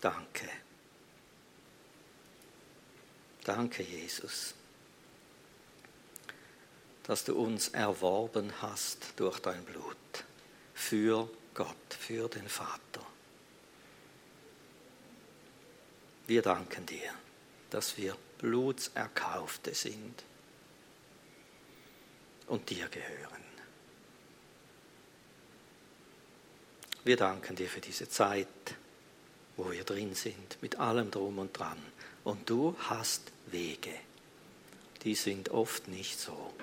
Danke. Danke, Jesus, dass du uns erworben hast durch dein Blut für Gott, für den Vater. Wir danken dir, dass wir Blutserkaufte sind und dir gehören. Wir danken dir für diese Zeit, wo wir drin sind, mit allem drum und dran. Und du hast Wege. Die sind oft nicht so,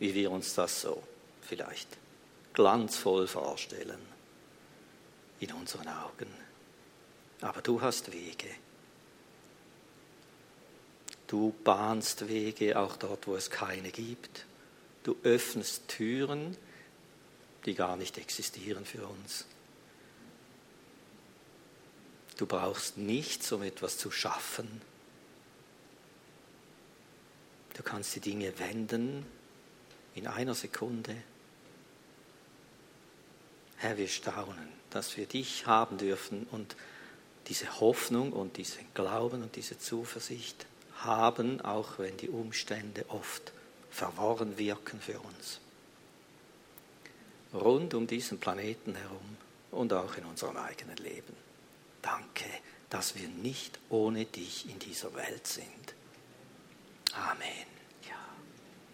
wie wir uns das so vielleicht glanzvoll vorstellen in unseren Augen. Aber du hast Wege. Du bahnst Wege auch dort, wo es keine gibt. Du öffnest Türen, die gar nicht existieren für uns. Du brauchst nichts, um etwas zu schaffen. Du kannst die Dinge wenden in einer Sekunde. Herr, wir staunen, dass wir dich haben dürfen und diese Hoffnung und diesen Glauben und diese Zuversicht haben, auch wenn die Umstände oft verworren wirken für uns. Rund um diesen Planeten herum und auch in unserem eigenen Leben. Danke, dass wir nicht ohne dich in dieser Welt sind. Amen. Ja,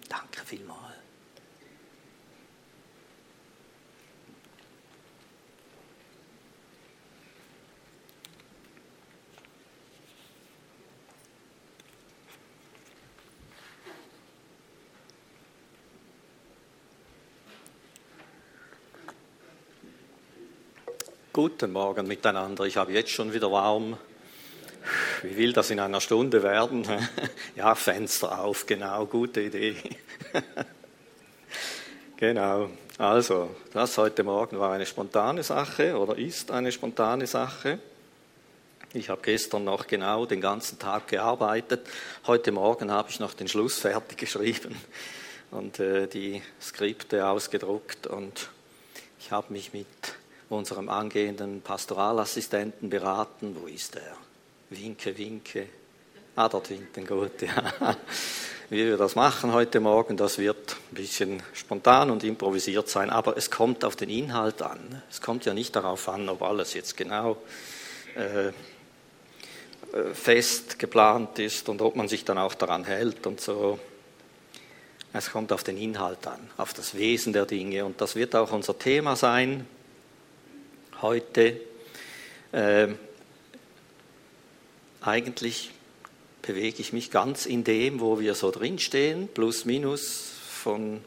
danke vielmals. Guten Morgen miteinander. Ich habe jetzt schon wieder warm. Wie will das in einer Stunde werden? Ja, Fenster auf, genau, gute Idee. Genau. Also, das heute Morgen war eine spontane Sache oder ist eine spontane Sache. Ich habe gestern noch genau den ganzen Tag gearbeitet. Heute Morgen habe ich noch den Schluss fertig geschrieben und äh, die Skripte ausgedruckt und ich habe mich mit unserem angehenden Pastoralassistenten beraten. Wo ist er? Winke, winke. Ah, dort hinten, gut, ja. Wie wir das machen heute Morgen, das wird ein bisschen spontan und improvisiert sein, aber es kommt auf den Inhalt an. Es kommt ja nicht darauf an, ob alles jetzt genau äh, fest geplant ist und ob man sich dann auch daran hält und so. Es kommt auf den Inhalt an, auf das Wesen der Dinge und das wird auch unser Thema sein heute. Äh, eigentlich bewege ich mich ganz in dem, wo wir so drinstehen, plus minus von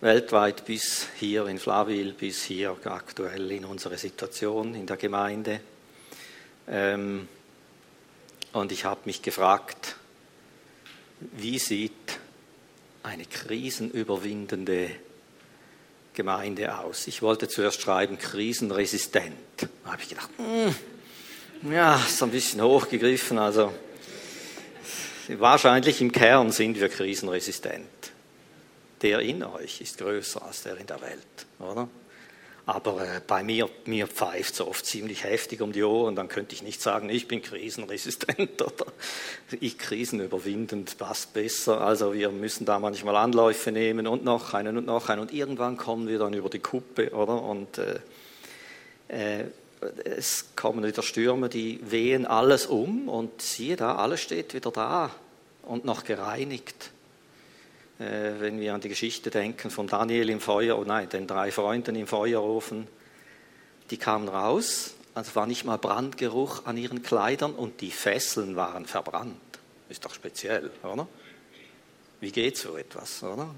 weltweit bis hier in Flavil, bis hier aktuell in unserer Situation in der Gemeinde. Ähm, und ich habe mich gefragt, wie sieht eine krisenüberwindende Gemeinde aus. Ich wollte zuerst schreiben, krisenresistent. Da habe ich gedacht, mm, ja, ist ein bisschen hochgegriffen. Also wahrscheinlich im Kern sind wir krisenresistent. Der in euch ist größer als der in der Welt, oder? Aber äh, bei mir, mir pfeift es oft ziemlich heftig um die Ohren. Dann könnte ich nicht sagen, ich bin krisenresistent oder ich krisenüberwindend passt besser. Also wir müssen da manchmal Anläufe nehmen und noch einen und noch einen. Und irgendwann kommen wir dann über die Kuppe, oder? Und äh, äh, es kommen wieder Stürme, die wehen alles um. Und siehe da, alles steht wieder da und noch gereinigt wenn wir an die Geschichte denken von Daniel im Feuer, oh nein, den drei Freunden im Feuerofen, die kamen raus, also war nicht mal Brandgeruch an ihren Kleidern und die Fesseln waren verbrannt. Ist doch speziell, oder? Wie geht so etwas, oder?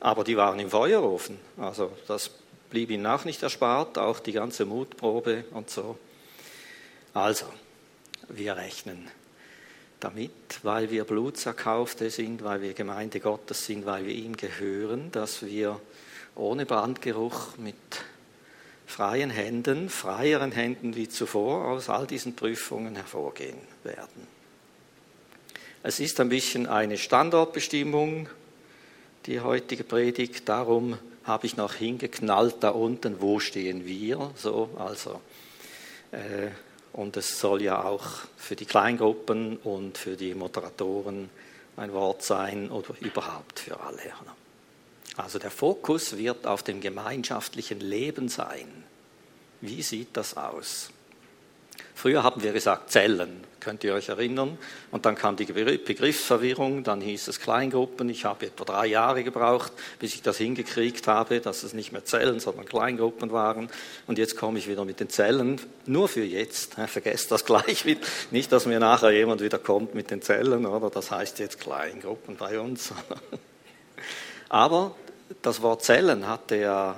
Aber die waren im Feuerofen, also das blieb ihnen auch nicht erspart, auch die ganze Mutprobe und so. Also, wir rechnen damit, weil wir Blutserkaufte sind, weil wir Gemeinde Gottes sind, weil wir ihm gehören, dass wir ohne Brandgeruch mit freien Händen, freieren Händen wie zuvor aus all diesen Prüfungen hervorgehen werden. Es ist ein bisschen eine Standortbestimmung, die heutige Predigt. Darum habe ich noch hingeknallt da unten, wo stehen wir? So, also äh, Und es soll ja auch für die Kleingruppen und für die Moderatoren ein Wort sein oder überhaupt für alle. Also der Fokus wird auf dem gemeinschaftlichen Leben sein. Wie sieht das aus? Früher haben wir gesagt Zellen, könnt ihr euch erinnern? Und dann kam die Begriffsverwirrung, dann hieß es Kleingruppen. Ich habe etwa drei Jahre gebraucht, bis ich das hingekriegt habe, dass es nicht mehr Zellen, sondern Kleingruppen waren. Und jetzt komme ich wieder mit den Zellen, nur für jetzt. Vergesst das gleich. Nicht, dass mir nachher jemand wieder kommt mit den Zellen, oder? Das heißt jetzt Kleingruppen bei uns. Aber das Wort Zellen hatte ja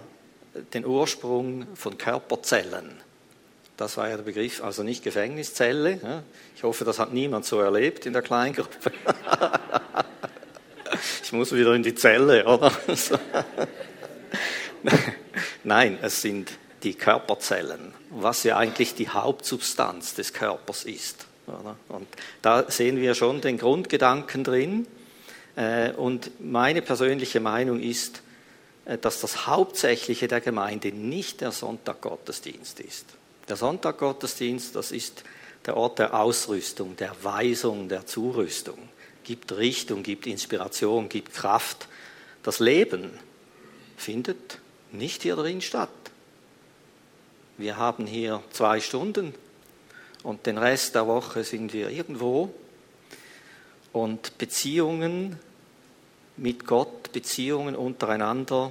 den Ursprung von Körperzellen. Das war ja der Begriff, also nicht Gefängniszelle. Ich hoffe, das hat niemand so erlebt in der Kleingruppe. Ich muss wieder in die Zelle, oder? Nein, es sind die Körperzellen, was ja eigentlich die Hauptsubstanz des Körpers ist. Und da sehen wir schon den Grundgedanken drin. Äh, und meine persönliche Meinung ist, äh, dass das Hauptsächliche der Gemeinde nicht der Sonntaggottesdienst ist. Der Sonntaggottesdienst, das ist der Ort der Ausrüstung, der Weisung, der Zurüstung, gibt Richtung, gibt Inspiration, gibt Kraft. Das Leben findet nicht hier drin statt. Wir haben hier zwei Stunden und den Rest der Woche sind wir irgendwo. Und Beziehungen mit Gott, Beziehungen untereinander,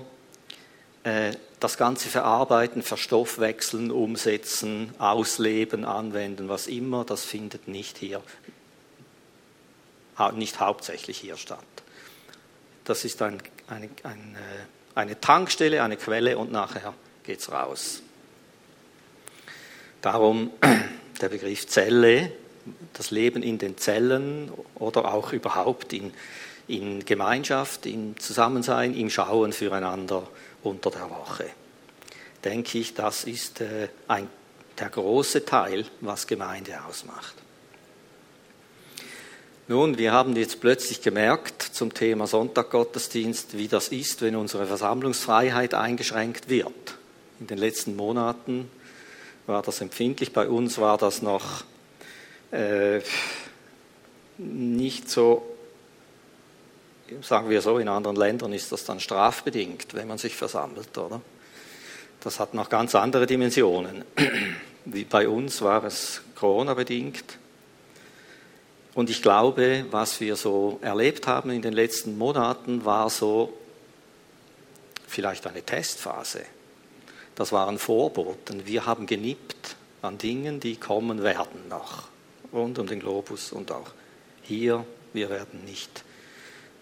äh, das Ganze verarbeiten, verstoffwechseln, umsetzen, ausleben, anwenden, was immer, das findet nicht hier, nicht hauptsächlich hier statt. Das ist ein, eine, eine, eine Tankstelle, eine Quelle und nachher geht es raus. Darum der Begriff Zelle, das Leben in den Zellen oder auch überhaupt in, in Gemeinschaft, im Zusammensein, im Schauen füreinander unter der Woche. Denke ich, das ist äh, ein, der große Teil, was Gemeinde ausmacht. Nun, wir haben jetzt plötzlich gemerkt zum Thema Sonntaggottesdienst, wie das ist, wenn unsere Versammlungsfreiheit eingeschränkt wird. In den letzten Monaten war das empfindlich. Bei uns war das noch äh, nicht so sagen wir so, in anderen Ländern ist das dann strafbedingt, wenn man sich versammelt, oder? Das hat noch ganz andere Dimensionen. Wie bei uns war es Corona-bedingt. Und ich glaube, was wir so erlebt haben in den letzten Monaten, war so vielleicht eine Testphase. Das waren Vorboten. Wir haben genippt an Dingen, die kommen werden noch, rund um den Globus und auch hier. Wir werden nicht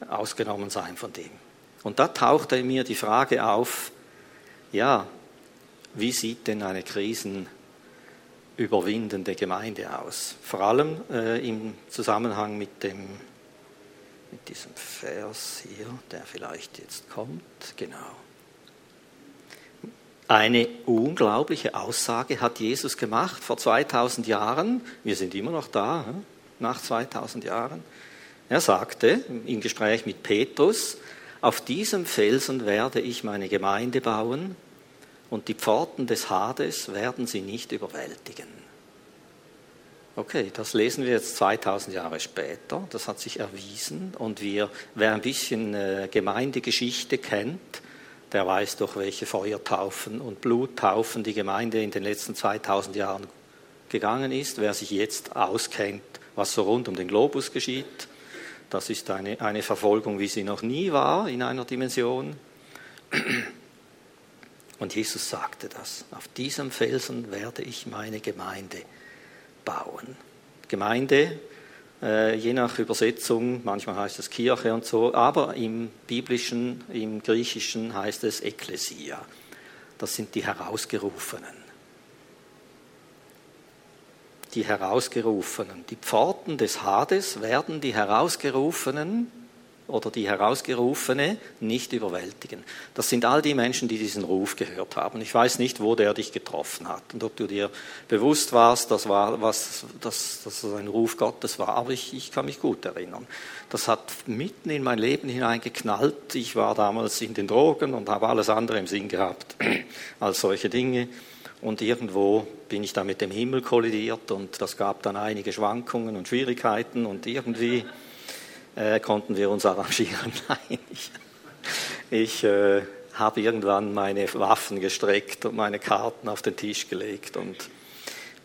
ausgenommen sein von dem. Und da tauchte mir die Frage auf, ja, wie sieht denn eine krisenüberwindende Gemeinde aus? Vor allem äh, im Zusammenhang mit, dem, mit diesem Vers hier, der vielleicht jetzt kommt. Genau. Eine unglaubliche Aussage hat Jesus gemacht vor 2000 Jahren. Wir sind immer noch da, nach 2000 Jahren. Er sagte im Gespräch mit Petrus, auf diesem Felsen werde ich meine Gemeinde bauen und die Pforten des Hades werden sie nicht überwältigen. Okay, das lesen wir jetzt 2000 Jahre später, das hat sich erwiesen und wir, wer ein bisschen äh, Gemeindegeschichte kennt, der weiß doch, welche Feuertaufen und Bluttaufen die Gemeinde in den letzten 2000 Jahren gegangen ist. Wer sich jetzt auskennt, was so rund um den Globus geschieht, das ist eine, eine Verfolgung, wie sie noch nie war in einer Dimension. Und Jesus sagte das, auf diesem Felsen werde ich meine Gemeinde bauen. Gemeinde, äh, je nach Übersetzung, manchmal heißt es Kirche und so, aber im biblischen, im griechischen heißt es Ekklesia. Das sind die Herausgerufenen die Herausgerufenen. Die Pforten des Hades werden die Herausgerufenen oder die Herausgerufene nicht überwältigen. Das sind all die Menschen, die diesen Ruf gehört haben. Ich weiß nicht, wo der dich getroffen hat und ob du dir bewusst warst, das war was, dass, dass das ein Ruf Gottes war, aber ich, ich kann mich gut erinnern. Das hat mitten in mein Leben hineingeknallt. Ich war damals in den Drogen und habe alles andere im Sinn gehabt als solche Dinge. Und irgendwo bin ich da mit dem Himmel kollidiert und das gab dann einige Schwankungen und Schwierigkeiten und irgendwie äh, konnten wir uns arrangieren. Nein, ich, ich äh, habe irgendwann meine Waffen gestreckt und meine Karten auf den Tisch gelegt und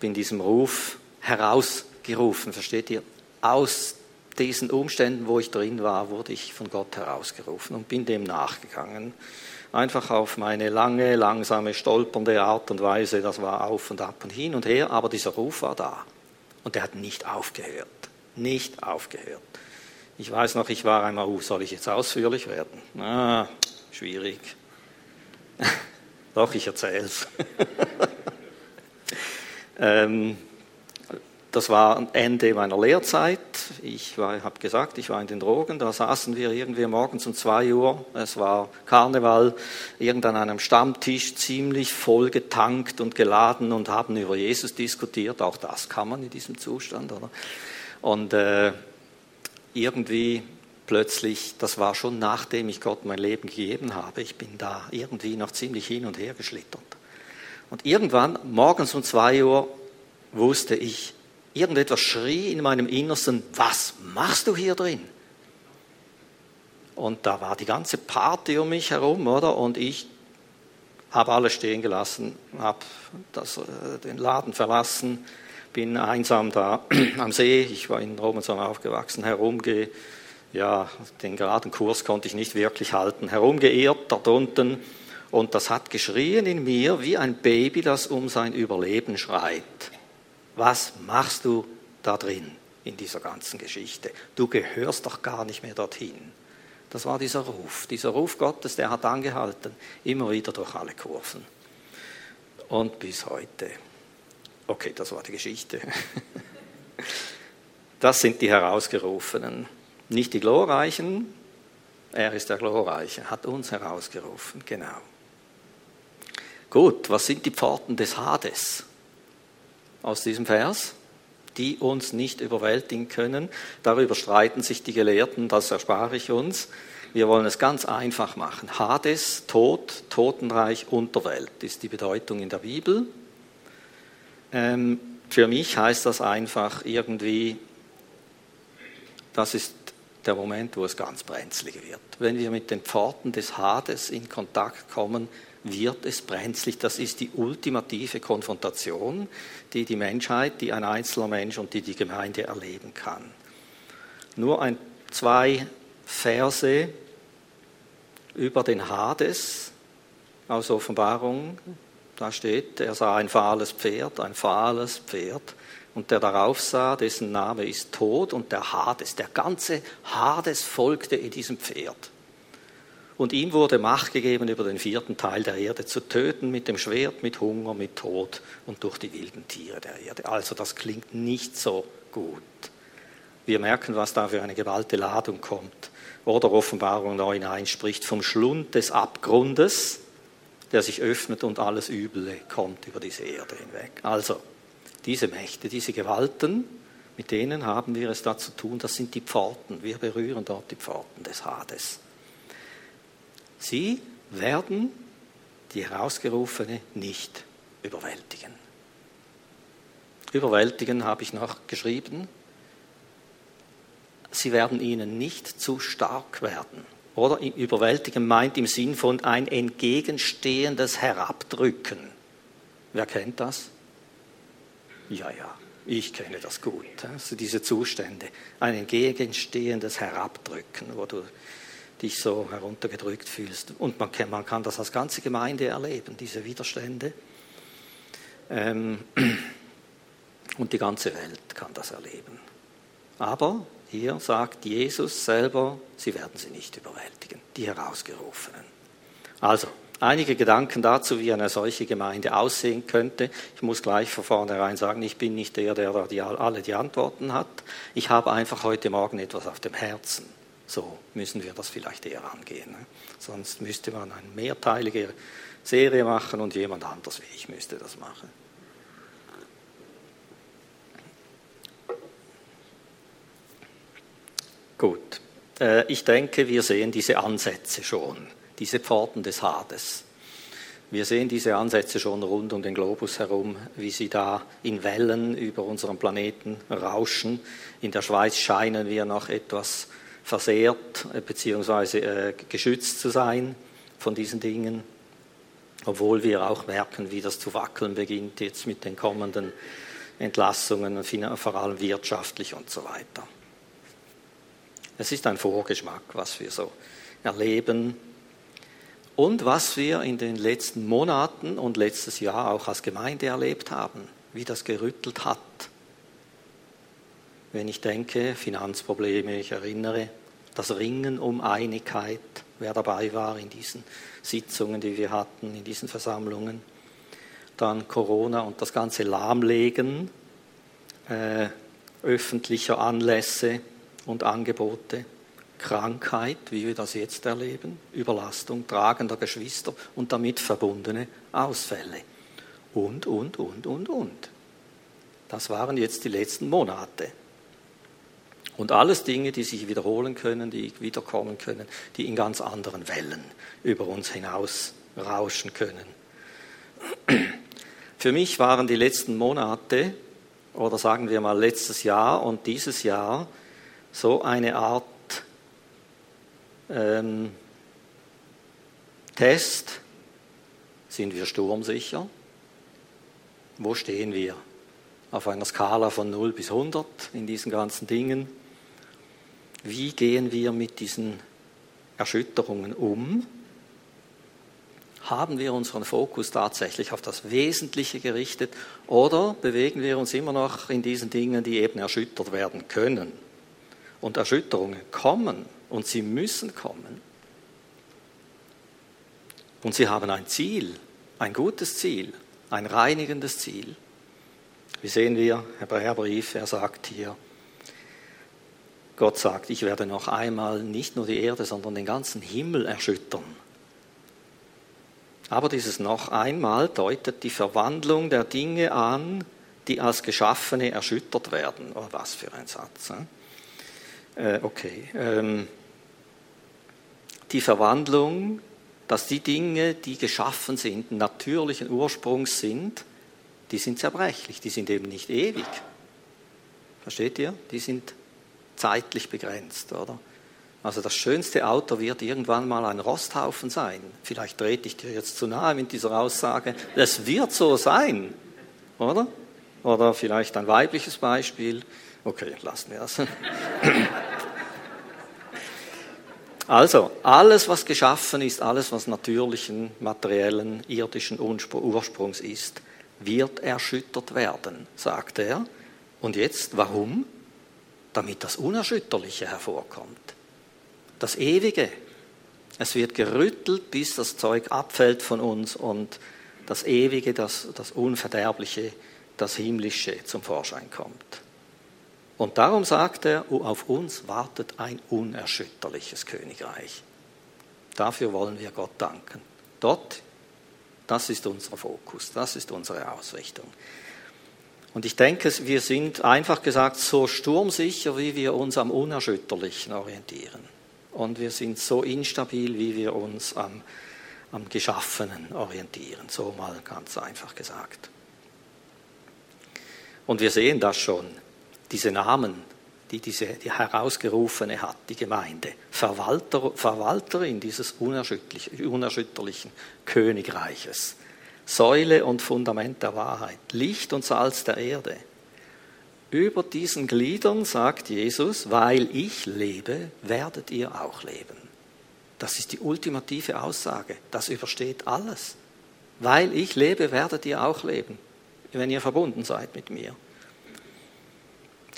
bin diesem Ruf herausgerufen, versteht ihr? Aus diesen Umständen, wo ich drin war, wurde ich von Gott herausgerufen und bin dem nachgegangen. Einfach auf meine lange, langsame, stolpernde Art und Weise. Das war auf und ab und hin und her, aber dieser Ruf war da. Und der hat nicht aufgehört. Nicht aufgehört. Ich weiß noch, ich war einmal, uh, soll ich jetzt ausführlich werden? Ah, schwierig. Doch, ich erzähle es. ähm, das war Ende meiner Lehrzeit. Ich habe gesagt, ich war in den Drogen. Da saßen wir irgendwie morgens um zwei Uhr. Es war Karneval, irgend an einem Stammtisch, ziemlich voll getankt und geladen und haben über Jesus diskutiert. Auch das kann man in diesem Zustand, oder? Und äh, irgendwie plötzlich, das war schon nachdem ich Gott mein Leben gegeben habe, ich bin da irgendwie noch ziemlich hin und her geschlittert. Und irgendwann, morgens um zwei Uhr, wusste ich, irgendetwas schrie in meinem Innersten, was machst du hier drin? Und da war die ganze Party um mich herum, oder? Und ich habe alles stehen gelassen, habe das, äh, den Laden verlassen, bin einsam da am See, ich war in Robinson aufgewachsen, herumge, ja, den geraden Kurs konnte ich nicht wirklich halten, herumgeirrt dort unten und das hat geschrien in mir wie ein Baby, das um sein Überleben schreit was machst du da drin in dieser ganzen Geschichte? Du gehörst doch gar nicht mehr dorthin. Das war dieser Ruf. Dieser Ruf Gottes, der hat angehalten, immer wieder durch alle Kurven. Und bis heute. Okay, das war die Geschichte. Das sind die Herausgerufenen. Nicht die Glorreichen, er ist der Glorreiche, hat uns herausgerufen, genau. Gut, was sind die Pforten des Hades? Aus diesem Vers, die uns nicht überwältigen können. Darüber streiten sich die Gelehrten, das erspare ich uns. Wir wollen es ganz einfach machen. Hades, Tod, Totenreich, Unterwelt ist die Bedeutung in der Bibel. Ähm, für mich heißt das einfach irgendwie, das ist der Moment, wo es ganz brenzlig wird. Wenn wir mit den Pforten des Hades in Kontakt kommen, wird es brenzlig. Das ist die ultimative Konfrontation, die die Menschheit, die ein einzelner Mensch und die die Gemeinde erleben kann. Nur ein, zwei Verse über den Hades aus Offenbarung. Da steht, er sah ein fahles Pferd, ein fahles Pferd. Und der darauf sah, dessen Name ist Tod und der Hades. Der ganze Hades folgte in diesem Pferd. Und ihm wurde Macht gegeben, über den vierten Teil der Erde zu töten, mit dem Schwert, mit Hunger, mit Tod und durch die wilden Tiere der Erde. Also das klingt nicht so gut. Wir merken, was da für eine gewaltige Ladung kommt. Oder Offenbarung 9.1 spricht vom Schlund des Abgrundes, der sich öffnet und alles Üble kommt über diese Erde hinweg. Also, diese Mächte, diese Gewalten, mit denen haben wir es da zu tun, das sind die Pforten. Wir berühren dort die Pforten des Hades. Sie werden die Herausgerufene nicht überwältigen. Überwältigen habe ich noch geschrieben. Sie werden ihnen nicht zu stark werden. Oder überwältigen meint im Sinn von ein entgegenstehendes Herabdrücken. Wer kennt das? Ja, ja, ich kenne das gut. Also diese Zustände. Ein entgegenstehendes Herabdrücken, wo du dich so heruntergedrückt fühlst. Und man kann, man kann das als ganze Gemeinde erleben, diese Widerstände. Ähm, und die ganze Welt kann das erleben. Aber hier sagt Jesus selber, sie werden sie nicht überwältigen, die Herausgerufenen. Also, einige Gedanken dazu, wie eine solche Gemeinde aussehen könnte. Ich muss gleich von vornherein sagen, ich bin nicht der, der die, alle die Antworten hat. Ich habe einfach heute Morgen etwas auf dem Herzen. So müssen wir das vielleicht eher angehen. Ne? Sonst müsste man eine mehrteilige Serie machen und jemand anders wie ich müsste das machen. Gut, äh, ich denke, wir sehen diese Ansätze schon, diese Pforten des Hades. Wir sehen diese Ansätze schon rund um den Globus herum, wie sie da in Wellen über unseren Planeten rauschen. In der Schweiz scheinen wir noch etwas versehrt bzw. Äh, geschützt zu sein von diesen Dingen, obwohl wir auch merken, wie das zu wackeln beginnt jetzt mit den kommenden Entlassungen, vor allem wirtschaftlich und so weiter. Es ist ein Vorgeschmack, was wir so erleben und was wir in den letzten Monaten und letztes Jahr auch als Gemeinde erlebt haben, wie das gerüttelt hat. Wenn ich denke, Finanzprobleme, ich erinnere, das Ringen um Einigkeit, wer dabei war in diesen Sitzungen, die wir hatten, in diesen Versammlungen. Dann Corona und das ganze Lahmlegen äh, öffentlicher Anlässe und Angebote. Krankheit, wie wir das jetzt erleben, Überlastung tragender Geschwister und damit verbundene Ausfälle. Und, und, und, und, und. Das waren jetzt die letzten Monate. Und alles Dinge, die sich wiederholen können, die wiederkommen können, die in ganz anderen Wellen über uns hinaus rauschen können. Für mich waren die letzten Monate, oder sagen wir mal letztes Jahr und dieses Jahr, so eine Art ähm, Test, sind wir sturmsicher? Wo stehen wir? Auf einer Skala von 0 bis 100 in diesen ganzen Dingen. Wie gehen wir mit diesen Erschütterungen um? Haben wir unseren Fokus tatsächlich auf das Wesentliche gerichtet oder bewegen wir uns immer noch in diesen Dingen, die eben erschüttert werden können? Und Erschütterungen kommen und sie müssen kommen. Und sie haben ein Ziel, ein gutes Ziel, ein reinigendes Ziel. Wie sehen wir, Hebräerbrief, er sagt hier, Gott sagt, ich werde noch einmal nicht nur die Erde, sondern den ganzen Himmel erschüttern. Aber dieses noch einmal deutet die Verwandlung der Dinge an, die als Geschaffene erschüttert werden. Oh, was für ein Satz. Äh, okay. Ähm, die Verwandlung, dass die Dinge, die geschaffen sind, natürlichen Ursprungs sind, die sind zerbrechlich, die sind eben nicht ewig. Versteht ihr? Die sind zeitlich begrenzt, oder? Also das schönste Auto wird irgendwann mal ein Rosthaufen sein. Vielleicht trete ich dir jetzt zu nahe mit dieser Aussage. Es wird so sein, oder? Oder vielleicht ein weibliches Beispiel. Okay, lassen wir das. Also, alles, was geschaffen ist, alles, was natürlichen, materiellen, irdischen Ursprungs ist, wird erschüttert werden, sagt er. Und jetzt, warum? Damit das Unerschütterliche hervorkommt das Ewige. Es wird gerüttelt, bis das Zeug abfällt von uns und das Ewige, das, das Unverderbliche, das Himmlische zum Vorschein kommt. Und darum sagt er, auf uns wartet ein unerschütterliches Königreich. Dafür wollen wir Gott danken. Dort, das ist unser Fokus, das ist unsere Ausrichtung. Und ich denke, wir sind einfach gesagt so sturmsicher, wie wir uns am Unerschütterlichen orientieren und wir sind so instabil, wie wir uns am, am Geschaffenen orientieren. So mal ganz einfach gesagt. Und wir sehen das schon, diese Namen, die diese die herausgerufene hat, die Gemeinde, Verwalter, Verwalterin dieses unerschütterlichen Königreiches, Säule und Fundament der Wahrheit, Licht und Salz der Erde. Über diesen Gliedern sagt Jesus, weil ich lebe, werdet ihr auch leben. Das ist die ultimative Aussage. Das übersteht alles. Weil ich lebe, werdet ihr auch leben, wenn ihr verbunden seid mit mir.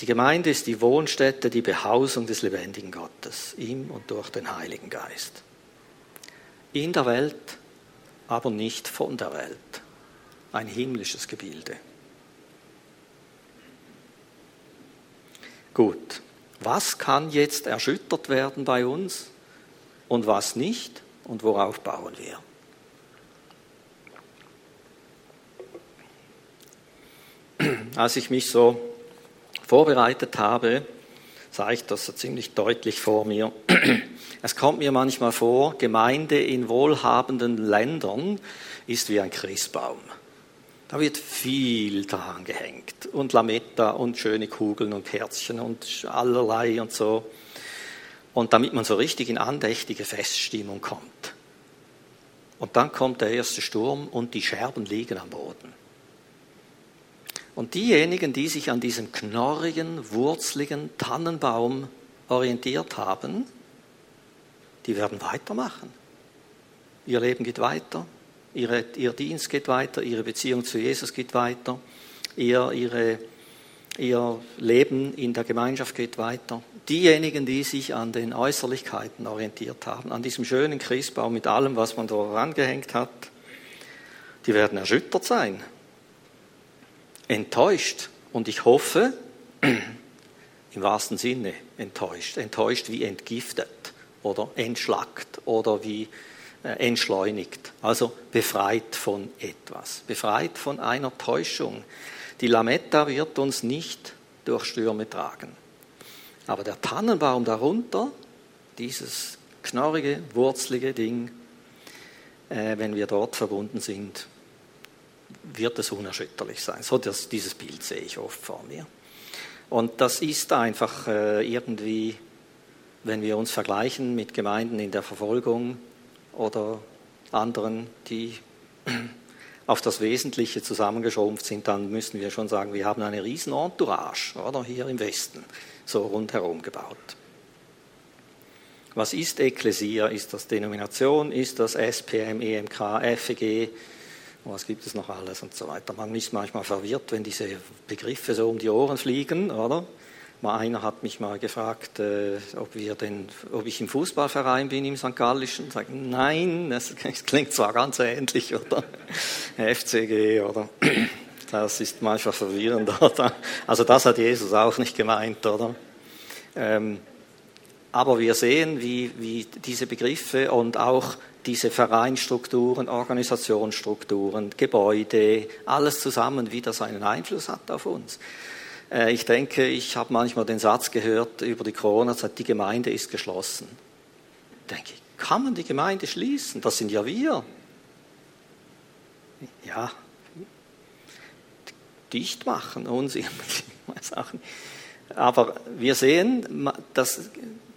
Die Gemeinde ist die Wohnstätte, die Behausung des lebendigen Gottes, ihm und durch den Heiligen Geist. In der Welt, aber nicht von der Welt. Ein himmlisches Gebilde. Gut, was kann jetzt erschüttert werden bei uns und was nicht und worauf bauen wir? Als ich mich so vorbereitet habe, sage ich das so ziemlich deutlich vor mir. Es kommt mir manchmal vor, Gemeinde in wohlhabenden Ländern ist wie ein Christbaum. Da wird viel dran gehängt und Lametta und schöne Kugeln und Kerzchen und allerlei und so. Und damit man so richtig in andächtige Feststimmung kommt. Und dann kommt der erste Sturm und die Scherben liegen am Boden. Und diejenigen, die sich an diesem knorrigen, wurzligen Tannenbaum orientiert haben, die werden weitermachen. Ihr Leben geht weiter, ihre, ihr Dienst geht weiter, ihre Beziehung zu Jesus geht weiter, ihr, ihre, ihr Leben in der Gemeinschaft geht weiter. Diejenigen, die sich an den Äußerlichkeiten orientiert haben, an diesem schönen Christbaum mit allem, was man da rangehängt hat, die werden erschüttert sein enttäuscht. Und ich hoffe, im wahrsten Sinne enttäuscht. Enttäuscht wie entgiftet oder entschlackt oder wie äh, entschleunigt. Also befreit von etwas, befreit von einer Täuschung. Die Lametta wird uns nicht durch Stürme tragen. Aber der Tannenbaum darunter, dieses knorrige, wurzelige Ding, äh, wenn wir dort verbunden sind, wird es unerschütterlich sein. So das, dieses Bild sehe ich oft vor mir. Und das ist einfach äh, irgendwie, wenn wir uns vergleichen mit Gemeinden in der Verfolgung oder anderen, die auf das Wesentliche zusammengeschrumpft sind, dann müssen wir schon sagen, wir haben eine riesen Entourage, oder hier im Westen, so rundherum gebaut. Was ist Ekklesia? Ist das Denomination? Ist das SPM, EMK, FEG? Was gibt es noch alles und so weiter. Man ist manchmal verwirrt, wenn diese Begriffe so um die Ohren fliegen, oder? Mal einer hat mich mal gefragt, äh, ob, wir denn, ob ich im Fußballverein bin, im St. Gallischen. Sag, nein, das, das klingt zwar ganz ähnlich, oder? FCG, oder? Das ist manchmal verwirrend, oder? Also das hat Jesus auch nicht gemeint, oder? Ähm, aber wir sehen, wie, wie diese Begriffe und auch diese Vereinstrukturen, Organisationsstrukturen, Gebäude, alles zusammen, wie das einen Einfluss hat auf uns. Äh, ich denke, ich habe manchmal den Satz gehört über die Corona-Zeit, die Gemeinde ist geschlossen. Ich denke, kann man die Gemeinde schließen? Das sind ja wir. Ja, dicht machen, Sachen. Aber wir sehen, das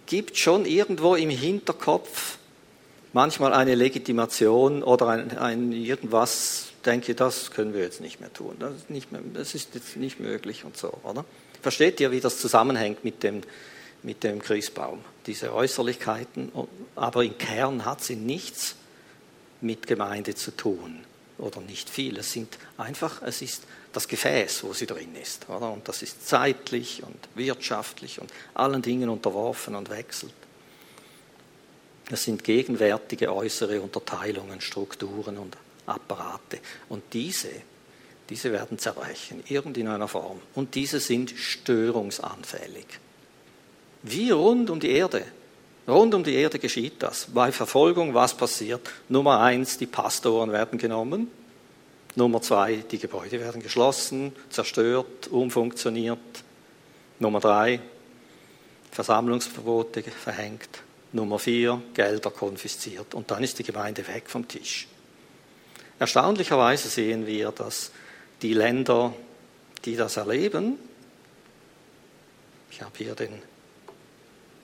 gibt schon irgendwo im Hinterkopf manchmal eine Legitimation oder ein, ein irgendwas, denke, das können wir jetzt nicht mehr tun. Das ist, nicht mehr, das ist jetzt nicht möglich und so, oder? Versteht ihr, wie das zusammenhängt mit dem, mit dem Christbaum? Diese Äußerlichkeiten, aber im Kern hat sie nichts mit Gemeinde zu tun oder nicht viel. Es sind einfach, es ist das Gefäß, wo sie drin ist, oder? Und das ist zeitlich und wirtschaftlich und allen Dingen unterworfen und wechselt. Das sind gegenwärtige äußere Unterteilungen, Strukturen und Apparate. Und diese, diese werden zerbrechen, irgendeiner Form. Und diese sind störungsanfällig. Wie rund um die Erde. Rund um die Erde geschieht das. Bei Verfolgung, was passiert? Nummer eins, die Pastoren werden genommen. Nummer zwei, die Gebäude werden geschlossen, zerstört, umfunktioniert. Nummer drei, Versammlungsverbote verhängt. Nummer vier, Gelder konfisziert. Und dann ist die Gemeinde weg vom Tisch. Erstaunlicherweise sehen wir, dass die Länder, die das erleben, ich habe hier den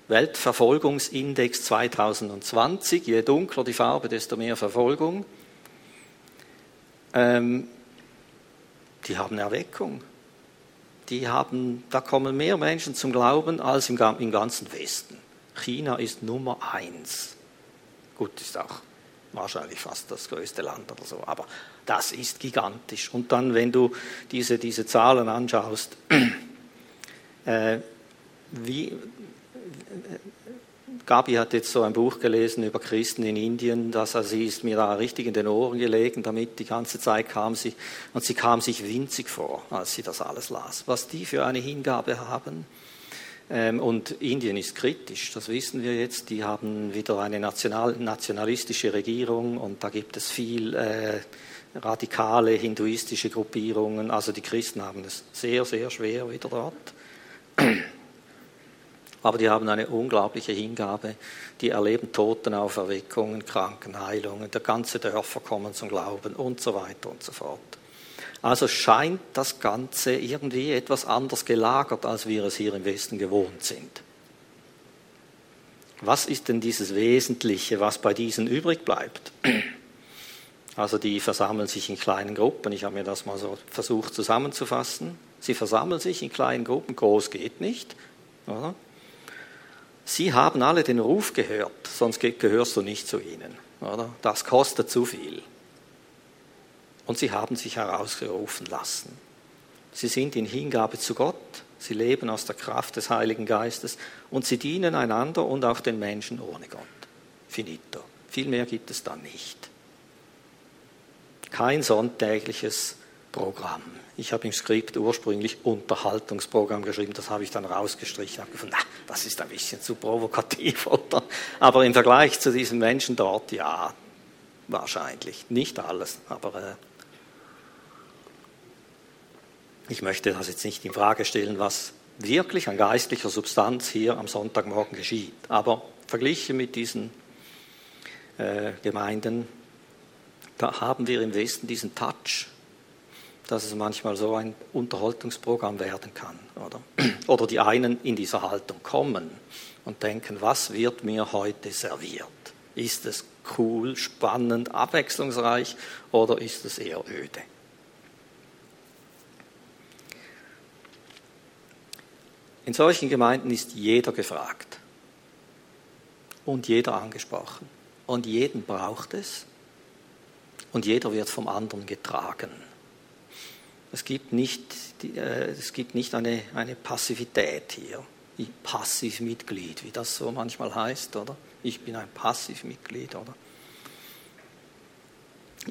Weltverfolgungsindex 2020, je dunkler die Farbe, desto mehr Verfolgung, ähm, die haben Erweckung. Die haben, da kommen mehr Menschen zum Glauben als im, im ganzen Westen. China ist Nummer eins. Gut, ist auch wahrscheinlich fast das größte Land oder so, aber das ist gigantisch. Und dann, wenn du diese, diese Zahlen anschaust, äh, wie, Gabi hat jetzt so ein Buch gelesen über Christen in Indien, das also sie ist mir da richtig in den Ohren gelegen, damit die ganze Zeit kam sie und sie kam sich winzig vor, als sie das alles las. Was die für eine Hingabe haben, ähm, und Indien ist kritisch, das wissen wir jetzt. Die haben wieder eine national, nationalistische Regierung und da gibt es viel äh, radikale hinduistische Gruppierungen. Also die Christen haben es sehr, sehr schwer wieder dort. Aber die haben eine unglaubliche Hingabe. Die erleben Totenauferweckungen, Krankenheilungen, der ganze Dörfer kommen zum Glauben und so weiter und so fort. Also scheint das Ganze irgendwie etwas anders gelagert, als wir es hier im Westen gewohnt sind. Was ist denn dieses Wesentliche, was bei diesen übrig bleibt? Also die versammeln sich in kleinen Gruppen. Ich habe mir das mal so versucht zusammenzufassen. Sie versammeln sich in kleinen Gruppen, groß geht nicht. Oder? Sie haben alle den Ruf gehört, sonst gehörst du nicht zu ihnen. Oder? Das kostet zu viel. Und sie haben sich herausgerufen lassen. Sie sind in Hingabe zu Gott, sie leben aus der Kraft des Heiligen Geistes und sie dienen einander und auch den Menschen ohne Gott. Finito. Viel mehr gibt es da nicht. Kein sonntägliches Programm. Ich habe im Skript ursprünglich Unterhaltungsprogramm geschrieben, das habe ich dann rausgestrichen. Ich habe gefunden, ach, das ist ein bisschen zu provokativ, oder? Aber im Vergleich zu diesen Menschen dort, ja, wahrscheinlich. Nicht alles, aber äh, ich möchte das jetzt nicht in Frage stellen, was wirklich an geistlicher Substanz hier am Sonntagmorgen geschieht. Aber verglichen mit diesen äh, Gemeinden, da haben wir im Westen diesen Touch, dass es manchmal so ein Unterhaltungsprogramm werden kann. Oder, oder die einen in dieser Haltung kommen und denken, was wird mir heute serviert? Ist es cool, spannend, abwechslungsreich oder ist es eher öde? In solchen Gemeinden ist jeder gefragt und jeder angesprochen und jeden braucht es und jeder wird vom anderen getragen. Es gibt nicht, äh, es gibt nicht eine, eine Passivität hier, Passivmitglied, wie das so manchmal heißt, oder? Ich bin ein Passivmitglied, oder?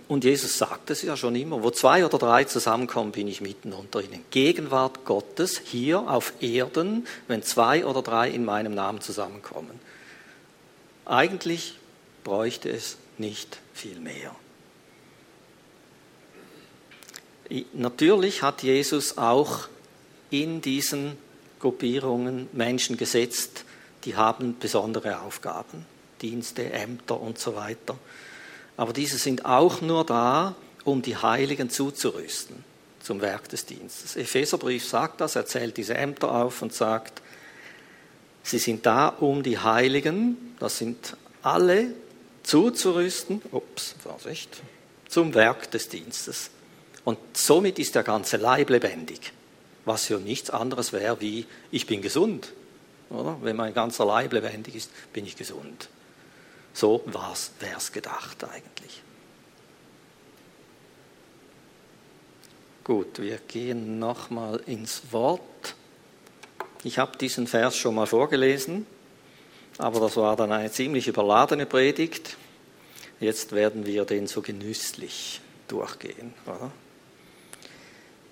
Und Jesus sagt es ja schon immer, wo zwei oder drei zusammenkommen, bin ich mitten unter ihnen. Gegenwart Gottes hier auf Erden, wenn zwei oder drei in meinem Namen zusammenkommen. Eigentlich bräuchte es nicht viel mehr. Natürlich hat Jesus auch in diesen Gruppierungen Menschen gesetzt, die haben besondere Aufgaben, Dienste, Ämter und so weiter aber diese sind auch nur da, um die Heiligen zuzurüsten zum Werk des Dienstes. Epheserbrief sagt das, er zählt diese Ämter auf und sagt, sie sind da, um die Heiligen, das sind alle, zuzurüsten, ups, Vorsicht, zum Werk des Dienstes. Und somit ist der ganze Leib lebendig, was ja nichts anderes wäre wie, ich bin gesund. Oder? Wenn mein ganzer Leib lebendig ist, bin ich gesund. So wäre es gedacht eigentlich. Gut, wir gehen nochmal ins Wort. Ich habe diesen Vers schon mal vorgelesen, aber das war dann eine ziemlich überladene Predigt. Jetzt werden wir den so genüsslich durchgehen. Oder?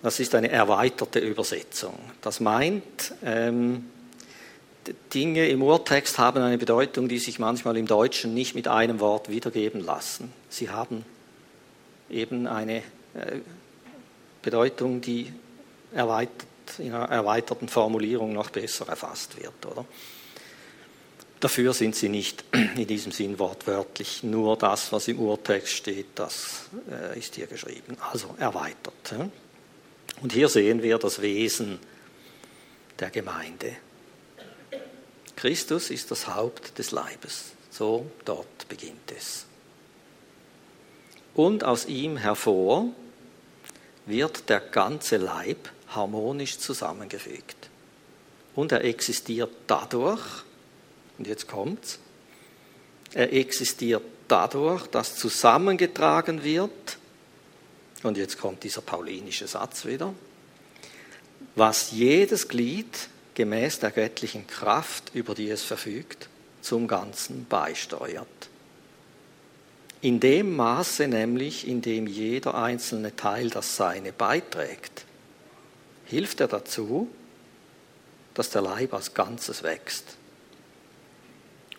Das ist eine erweiterte Übersetzung. Das meint, ähm, Dinge im Urtext haben eine Bedeutung, die sich manchmal im Deutschen nicht mit einem Wort wiedergeben lassen. Sie haben eben eine äh, Bedeutung, die erweitert, in einer erweiterten Formulierung noch besser erfasst wird. Oder? Dafür sind sie nicht in diesem Sinn wortwörtlich. Nur das, was im Urtext steht, das äh, ist hier geschrieben. Also erweitert. Und hier sehen wir das Wesen der Gemeinde. Christus ist das Haupt des Leibes. So dort beginnt es. Und aus ihm hervor wird der ganze Leib harmonisch zusammengefügt. Und er existiert dadurch, und jetzt kommt's, er existiert dadurch, dass zusammengetragen wird, und jetzt kommt dieser paulinische Satz wieder, was jedes Glied gemäß der göttlichen Kraft, über die es verfügt, zum Ganzen beisteuert. In dem Maße nämlich, in dem jeder einzelne Teil das Seine beiträgt, hilft er dazu, dass der Leib als Ganzes wächst.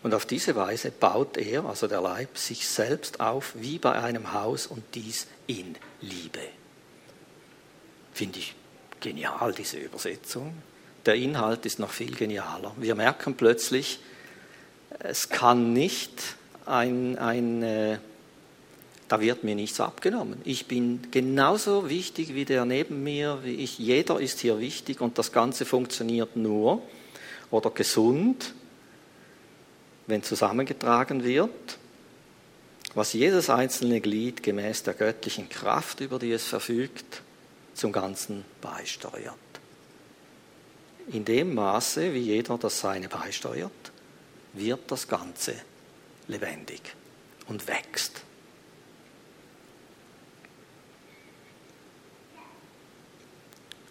Und auf diese Weise baut er, also der Leib, sich selbst auf wie bei einem Haus und dies in Liebe. Finde ich genial, diese Übersetzung der Inhalt ist noch viel genialer. Wir merken plötzlich, es kann nicht ein, ein äh, da wird mir nichts abgenommen. Ich bin genauso wichtig wie der neben mir, wie ich. Jeder ist hier wichtig und das Ganze funktioniert nur oder gesund, wenn zusammengetragen wird, was jedes einzelne Glied gemäß der göttlichen Kraft, über die es verfügt, zum Ganzen beisteuert. In dem Maße, wie jeder das Seine beisteuert, wird das Ganze lebendig und wächst.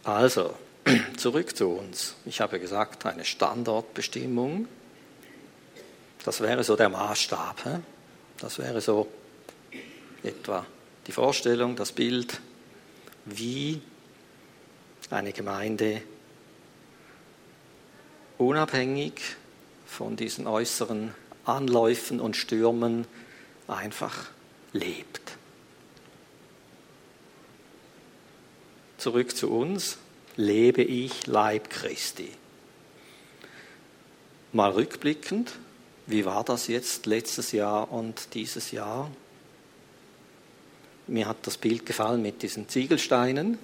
Also, zurück zu uns. Ich habe gesagt, eine Standortbestimmung. Das wäre so der Maßstab. Das wäre so etwa die Vorstellung, das Bild, wie eine Gemeinde unabhängig von diesen äußeren Anläufen und Stürmen einfach lebt. Zurück zu uns. Lebe ich Leib Christi. Mal rückblickend, wie war das jetzt letztes Jahr und dieses Jahr? Mir hat das Bild gefallen mit diesen Ziegelsteinen.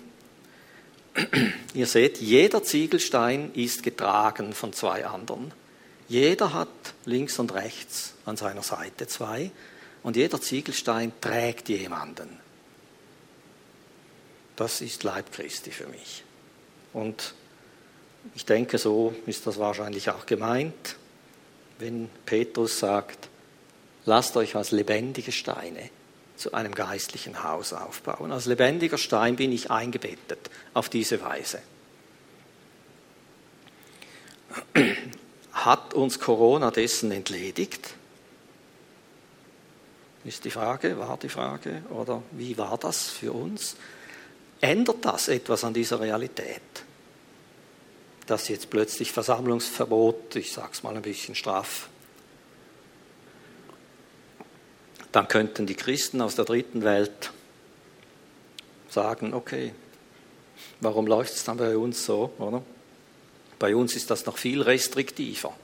Ihr seht, jeder Ziegelstein ist getragen von zwei anderen. Jeder hat links und rechts an seiner Seite zwei und jeder Ziegelstein trägt jemanden. Das ist Leib Christi für mich. Und ich denke, so ist das wahrscheinlich auch gemeint, wenn Petrus sagt, lasst euch als lebendige Steine zu einem geistlichen Haus aufbauen. Als lebendiger Stein bin ich eingebettet auf diese Weise. Hat uns Corona dessen entledigt? Ist die Frage, war die Frage, oder wie war das für uns? Ändert das etwas an dieser Realität? Dass jetzt plötzlich Versammlungsverbot, ich sage es mal ein bisschen straff, dann könnten die Christen aus der dritten Welt sagen, okay, warum läuft es dann bei uns so, oder? Bei uns ist das noch viel restriktiver.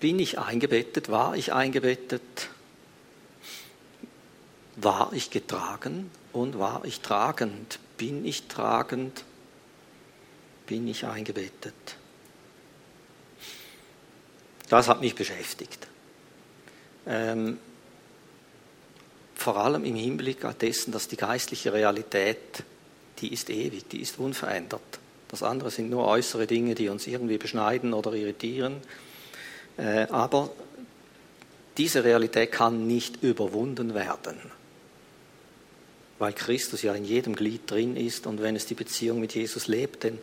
Bin ich eingebettet? War ich eingebettet? War ich getragen und war ich tragend? Bin ich tragend? Bin ich eingebettet? Das hat mich beschäftigt. Ähm, vor allem im Hinblick dessen, dass die geistliche Realität, die ist ewig, die ist unverändert. Das andere sind nur äußere Dinge, die uns irgendwie beschneiden oder irritieren. Äh, aber diese Realität kann nicht überwunden werden, weil Christus ja in jedem Glied drin ist und wenn es die Beziehung mit Jesus lebt, dann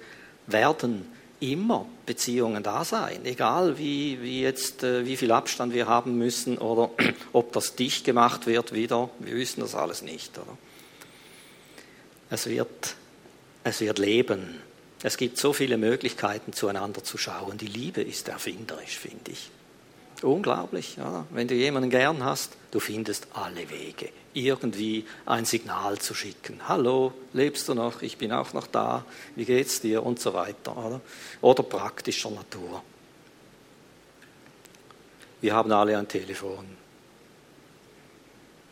werden immer Beziehungen da sein, egal wie, wie, jetzt, äh, wie viel Abstand wir haben müssen oder ob das dicht gemacht wird wieder. Wir wissen das alles nicht. Oder? Es, wird, es wird leben. Es gibt so viele Möglichkeiten, zueinander zu schauen. Die Liebe ist erfinderisch, finde ich. Unglaublich, ja. Wenn du jemanden gern hast, du findest alle Wege, irgendwie ein Signal zu schicken. Hallo, lebst du noch? Ich bin auch noch da. Wie geht's dir? Und so weiter. Oder, oder praktischer Natur. Wir haben alle ein Telefon.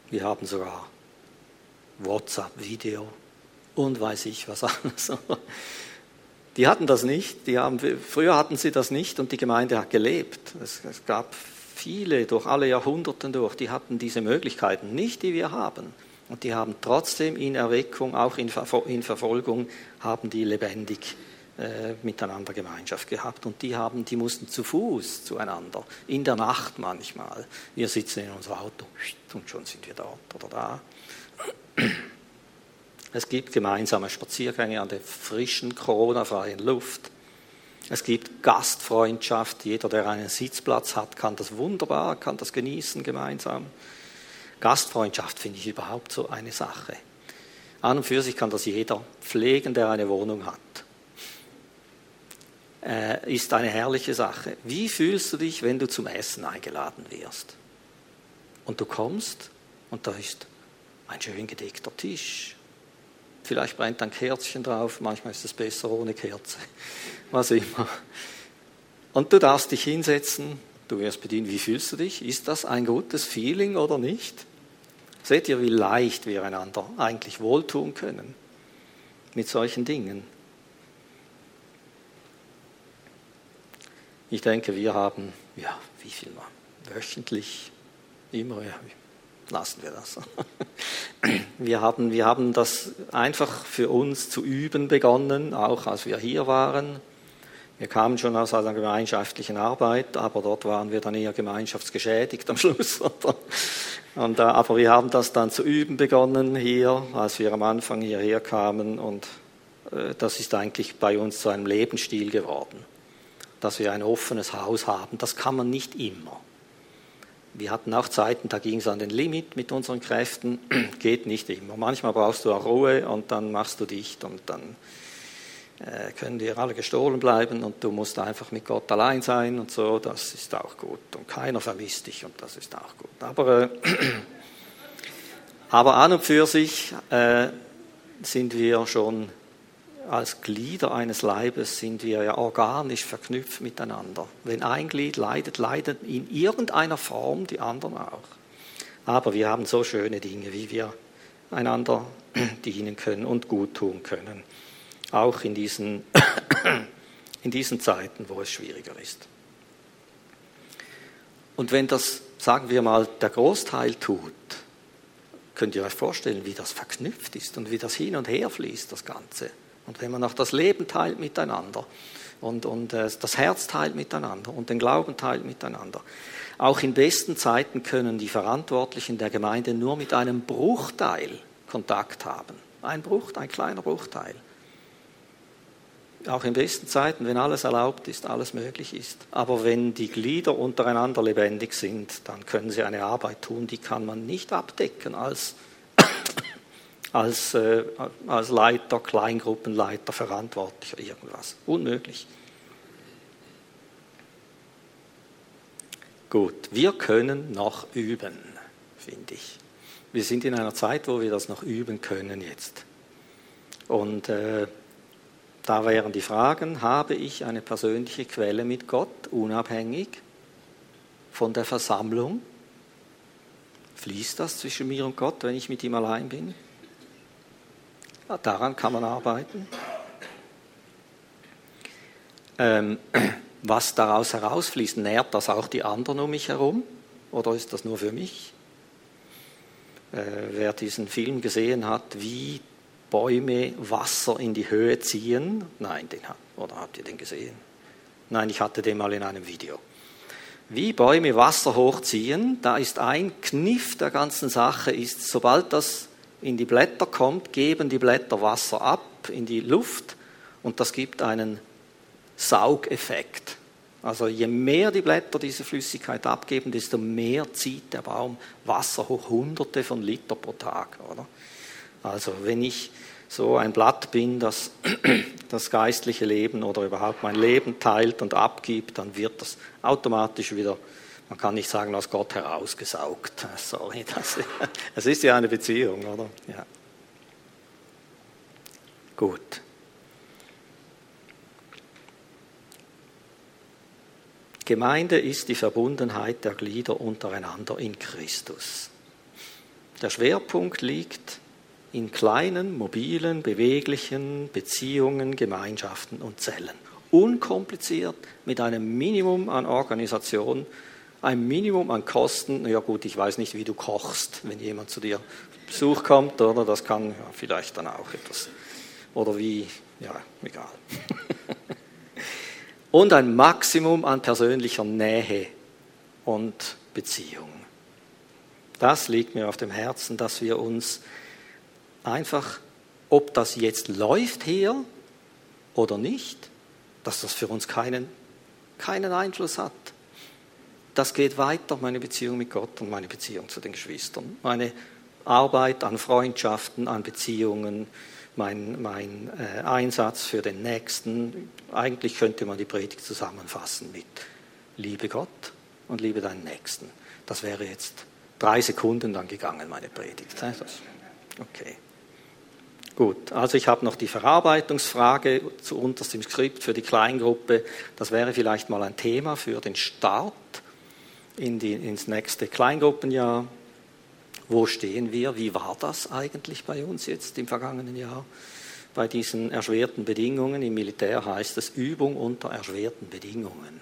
Wir haben sogar WhatsApp-Video und weiß ich was alles. Die hatten das nicht. Die haben, früher hatten sie das nicht und die Gemeinde hat gelebt. Es, es gab viele durch alle Jahrhunderte durch, die hatten diese Möglichkeiten nicht, die wir haben. Und die haben trotzdem in Erweckung, auch in, in Verfolgung, haben die lebendig äh, miteinander Gemeinschaft gehabt. Und die haben, die mussten zu Fuß zueinander, in der Nacht manchmal. Wir sitzen in unserem Auto und schon sind wir dort oder da. Es gibt gemeinsame Spaziergänge an der frischen, Corona-freien Luft. Es gibt Gastfreundschaft. Jeder, der einen Sitzplatz hat, kann das wunderbar, kann das genießen gemeinsam. Gastfreundschaft finde ich überhaupt so eine Sache. An und für sich kann das jeder pflegen, der eine Wohnung hat. Äh, ist eine herrliche Sache. Wie fühlst du dich, wenn du zum Essen eingeladen wirst? Und du kommst und da ist ein schön gedeckter Tisch. Vielleicht brennt ein Kerzchen drauf, manchmal ist es besser ohne Kerze, was immer. Und du darfst dich hinsetzen, du wirst bedienen, wie fühlst du dich? Ist das ein gutes Feeling oder nicht? Seht ihr, wie leicht wir einander eigentlich wohltun können mit solchen Dingen? Ich denke, wir haben, ja, wie viel mal? Wöchentlich, immer, ja, lassen wir das. Wir haben, wir haben das einfach für uns zu üben begonnen, auch als wir hier waren. Wir kamen schon aus einer gemeinschaftlichen Arbeit, aber dort waren wir dann eher gemeinschaftsgeschädigt am Schluss. Und, äh, aber wir haben das dann zu üben begonnen hier, als wir am Anfang hierher kamen. Und äh, das ist eigentlich bei uns zu einem Lebensstil geworden, dass wir ein offenes Haus haben. Das kann man nicht immer. Wir hatten auch Zeiten, da ging es an den Limit mit unseren Kräften. Geht nicht immer. Manchmal brauchst du auch Ruhe und dann machst du dicht und dann äh, können dir alle gestohlen bleiben und du musst einfach mit Gott allein sein und so. Das ist auch gut. Und keiner vermisst dich und das ist auch gut. Aber, äh, aber an und für sich äh, sind wir schon als Glieder eines Leibes sind wir ja organisch verknüpft miteinander. Wenn ein Glied leidet, leiden in irgendeiner Form die anderen auch. Aber wir haben so schöne Dinge, wie wir einander dienen können und gut tun können. Auch in diesen, in diesen Zeiten, wo es schwieriger ist. Und wenn das, sagen wir mal, der Großteil tut, könnt ihr euch vorstellen, wie das verknüpft ist und wie das hin und her fließt, das Ganze. Und wenn man auch das Leben teilt miteinander und, und äh, das Herz teilt miteinander und den Glauben teilt miteinander. Auch in besten Zeiten können die Verantwortlichen der Gemeinde nur mit einem Bruchteil Kontakt haben. Ein Bruchteil, ein kleiner Bruchteil. Auch in besten Zeiten, wenn alles erlaubt ist, alles möglich ist. Aber wenn die Glieder untereinander lebendig sind, dann können sie eine Arbeit tun, die kann man nicht abdecken als als, äh, als Leiter, Kleingruppenleiter, Verantwortlicher, irgendwas. Unmöglich. Gut, wir können noch üben, finde ich. Wir sind in einer Zeit, wo wir das noch üben können jetzt. Und äh, da wären die Fragen, habe ich eine persönliche Quelle mit Gott, unabhängig von der Versammlung? Fließt das zwischen mir und Gott, wenn ich mit ihm allein bin? Daran kann man arbeiten. Ähm, was daraus herausfließt, nährt das auch die anderen um mich herum oder ist das nur für mich? Äh, wer diesen Film gesehen hat, wie Bäume Wasser in die Höhe ziehen, nein, den oder habt ihr den gesehen? Nein, ich hatte den mal in einem Video. Wie Bäume Wasser hochziehen, da ist ein Kniff der ganzen Sache, ist, sobald das in die Blätter kommt, geben die Blätter Wasser ab in die Luft und das gibt einen Saugeffekt. Also je mehr die Blätter diese Flüssigkeit abgeben, desto mehr zieht der Baum Wasser hoch, hunderte von Liter pro Tag. Oder? Also wenn ich so ein Blatt bin, das das geistliche Leben oder überhaupt mein Leben teilt und abgibt, dann wird das automatisch wieder man kann nicht sagen, aus Gott herausgesaugt. Sorry, das, das ist ja eine Beziehung, oder? Ja. Gut. Gemeinde ist die Verbundenheit der Glieder untereinander in Christus. Der Schwerpunkt liegt in kleinen, mobilen, beweglichen Beziehungen, Gemeinschaften und Zellen. Unkompliziert, mit einem Minimum an Organisation ein Minimum an Kosten. Ja gut, ich weiß nicht, wie du kochst, wenn jemand zu dir Besuch kommt, oder? Das kann ja, vielleicht dann auch etwas. Oder wie, ja, egal. und ein Maximum an persönlicher Nähe und Beziehung. Das liegt mir auf dem Herzen, dass wir uns einfach, ob das jetzt läuft hier oder nicht, dass das für uns keinen, keinen Einfluss hat das geht weiter, meine Beziehung mit Gott und meine Beziehung zu den Geschwistern. Meine Arbeit an Freundschaften, an Beziehungen, mein, mein äh, Einsatz für den Nächsten. Eigentlich könnte man die Predigt zusammenfassen mit Liebe Gott und liebe deinen Nächsten. Das wäre jetzt drei Sekunden dann gegangen, meine Predigt. Okay. Gut, also ich habe noch die Verarbeitungsfrage zu unterst im Skript für die Kleingruppe. Das wäre vielleicht mal ein Thema für den Start in die, ins nächste Kleingruppenjahr. Wo stehen wir? Wie war das eigentlich bei uns jetzt im vergangenen Jahr? Bei diesen erschwerten Bedingungen. Im Militär heißt es Übung unter erschwerten Bedingungen.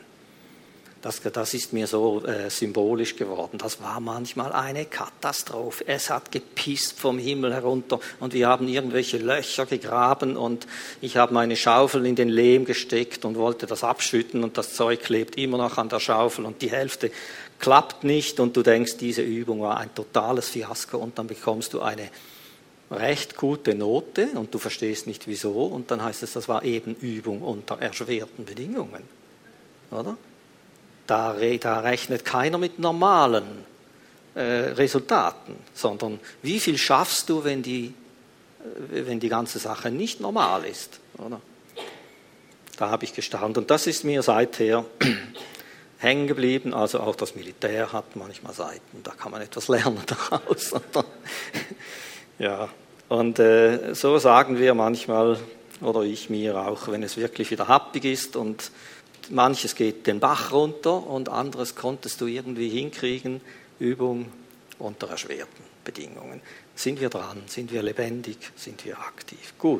Das, das ist mir so äh, symbolisch geworden. Das war manchmal eine Katastrophe. Es hat gepisst vom Himmel herunter und wir haben irgendwelche Löcher gegraben und ich habe meine Schaufel in den Lehm gesteckt und wollte das abschütten und das Zeug klebt immer noch an der Schaufel und die Hälfte klappt nicht und du denkst, diese Übung war ein totales Fiasko und dann bekommst du eine recht gute Note und du verstehst nicht wieso und dann heißt es, das war eben Übung unter erschwerten Bedingungen. Oder? Da, da rechnet keiner mit normalen äh, Resultaten, sondern wie viel schaffst du, wenn die, äh, wenn die ganze Sache nicht normal ist. Oder? Da habe ich gestaunt. Und das ist mir seither hängen geblieben. Also auch das Militär hat manchmal Seiten, da kann man etwas lernen daraus. ja, und äh, so sagen wir manchmal, oder ich mir auch, wenn es wirklich wieder happig ist und manches geht den Bach runter und anderes konntest du irgendwie hinkriegen. Übung unter erschwerten Bedingungen. Sind wir dran? Sind wir lebendig? Sind wir aktiv? Gut.